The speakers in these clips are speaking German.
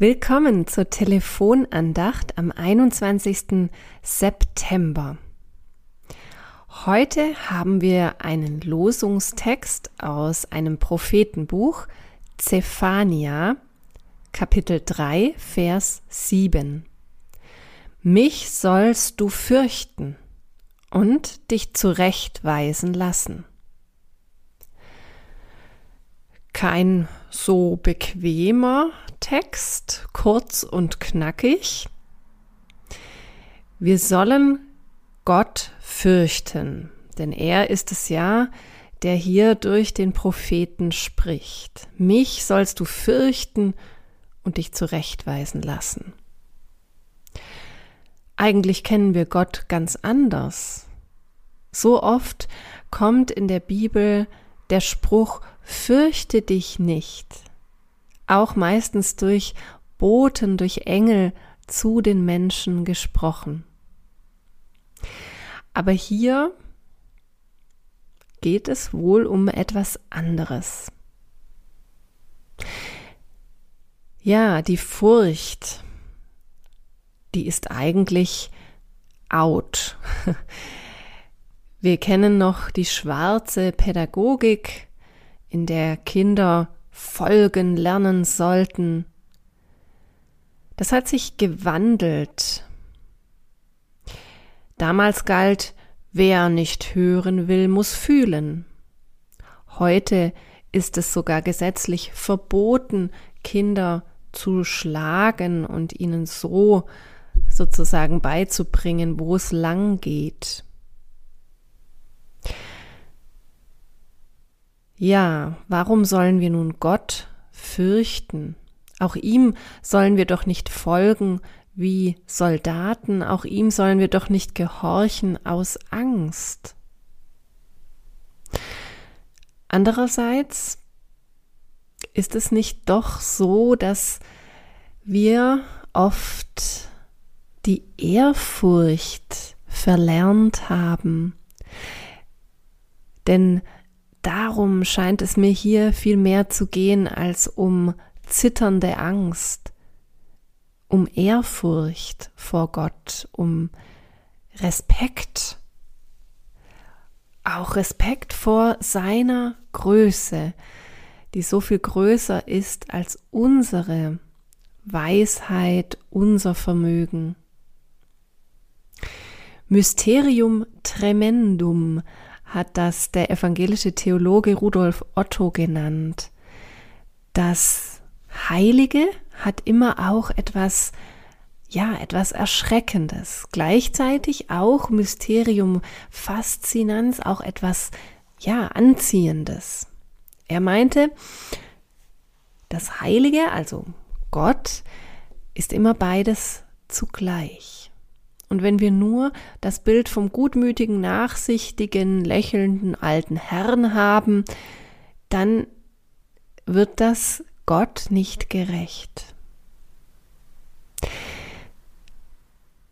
Willkommen zur Telefonandacht am 21. September. Heute haben wir einen Losungstext aus einem Prophetenbuch, Zephania, Kapitel 3, Vers 7. Mich sollst du fürchten und dich zurechtweisen lassen. Kein so bequemer Text, kurz und knackig. Wir sollen Gott fürchten, denn er ist es ja, der hier durch den Propheten spricht. Mich sollst du fürchten und dich zurechtweisen lassen. Eigentlich kennen wir Gott ganz anders. So oft kommt in der Bibel der Spruch, fürchte dich nicht auch meistens durch Boten, durch Engel zu den Menschen gesprochen. Aber hier geht es wohl um etwas anderes. Ja, die Furcht, die ist eigentlich out. Wir kennen noch die schwarze Pädagogik, in der Kinder folgen lernen sollten. Das hat sich gewandelt. Damals galt, wer nicht hören will, muss fühlen. Heute ist es sogar gesetzlich verboten, Kinder zu schlagen und ihnen so sozusagen beizubringen, wo es lang geht. Ja, warum sollen wir nun Gott fürchten? Auch ihm sollen wir doch nicht folgen wie Soldaten, auch ihm sollen wir doch nicht gehorchen aus Angst. Andererseits ist es nicht doch so, dass wir oft die Ehrfurcht verlernt haben. Denn darum scheint es mir hier viel mehr zu gehen als um zitternde Angst, um Ehrfurcht vor Gott, um Respekt, auch Respekt vor seiner Größe, die so viel größer ist als unsere Weisheit, unser Vermögen. Mysterium tremendum hat das der evangelische Theologe Rudolf Otto genannt. Das Heilige hat immer auch etwas, ja, etwas Erschreckendes. Gleichzeitig auch Mysterium Faszinanz, auch etwas, ja, Anziehendes. Er meinte, das Heilige, also Gott, ist immer beides zugleich. Und wenn wir nur das Bild vom gutmütigen, nachsichtigen, lächelnden alten Herrn haben, dann wird das Gott nicht gerecht.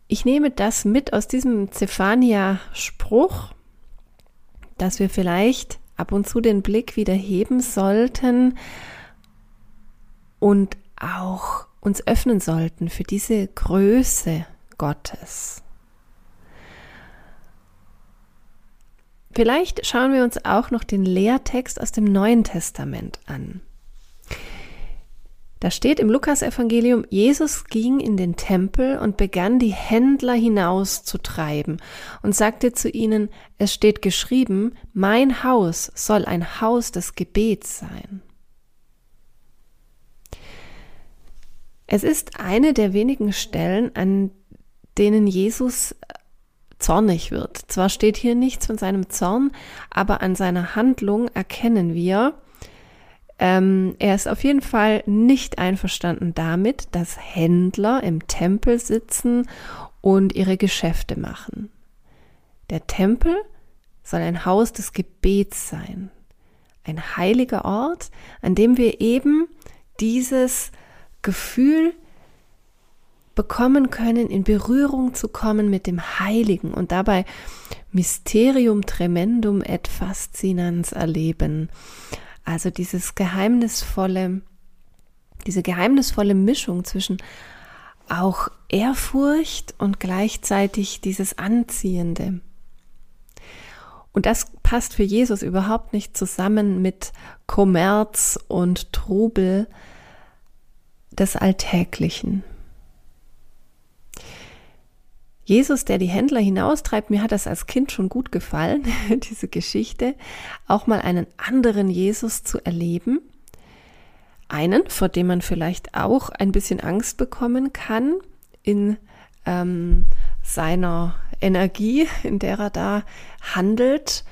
Ich nehme das mit aus diesem Zephania-Spruch, dass wir vielleicht ab und zu den Blick wieder heben sollten und auch uns öffnen sollten für diese Größe Gottes. Vielleicht schauen wir uns auch noch den Lehrtext aus dem Neuen Testament an. Da steht im Lukasevangelium, Jesus ging in den Tempel und begann die Händler hinauszutreiben und sagte zu ihnen, es steht geschrieben, mein Haus soll ein Haus des Gebets sein. Es ist eine der wenigen Stellen, an denen Jesus zornig wird. Zwar steht hier nichts von seinem Zorn, aber an seiner Handlung erkennen wir, ähm, er ist auf jeden Fall nicht einverstanden damit, dass Händler im Tempel sitzen und ihre Geschäfte machen. Der Tempel soll ein Haus des Gebets sein, ein heiliger Ort, an dem wir eben dieses Gefühl bekommen können, in Berührung zu kommen mit dem Heiligen und dabei Mysterium tremendum et fascinans erleben. Also dieses geheimnisvolle, Diese geheimnisvolle Mischung zwischen auch Ehrfurcht und gleichzeitig dieses Anziehende. Und das passt für Jesus überhaupt nicht zusammen mit Kommerz und Trubel des Alltäglichen. Jesus, der die Händler hinaustreibt, mir hat das als Kind schon gut gefallen, diese Geschichte, auch mal einen anderen Jesus zu erleben. Einen, vor dem man vielleicht auch ein bisschen Angst bekommen kann in ähm, seiner Energie, in der er da handelt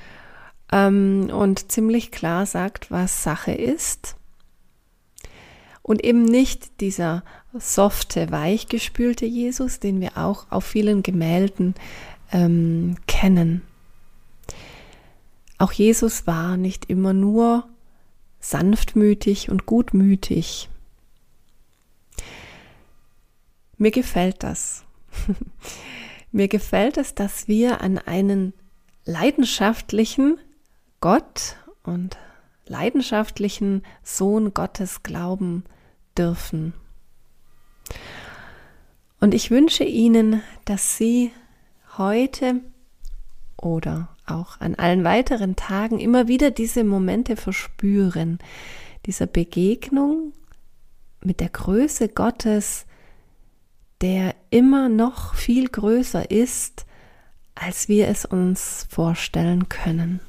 ähm, und ziemlich klar sagt, was Sache ist. Und eben nicht dieser softe, weichgespülte Jesus, den wir auch auf vielen Gemälden ähm, kennen. Auch Jesus war nicht immer nur sanftmütig und gutmütig. Mir gefällt das. Mir gefällt es, dass wir an einen leidenschaftlichen Gott und leidenschaftlichen Sohn Gottes glauben dürfen. Und ich wünsche Ihnen, dass Sie heute oder auch an allen weiteren Tagen immer wieder diese Momente verspüren, dieser Begegnung mit der Größe Gottes, der immer noch viel größer ist, als wir es uns vorstellen können.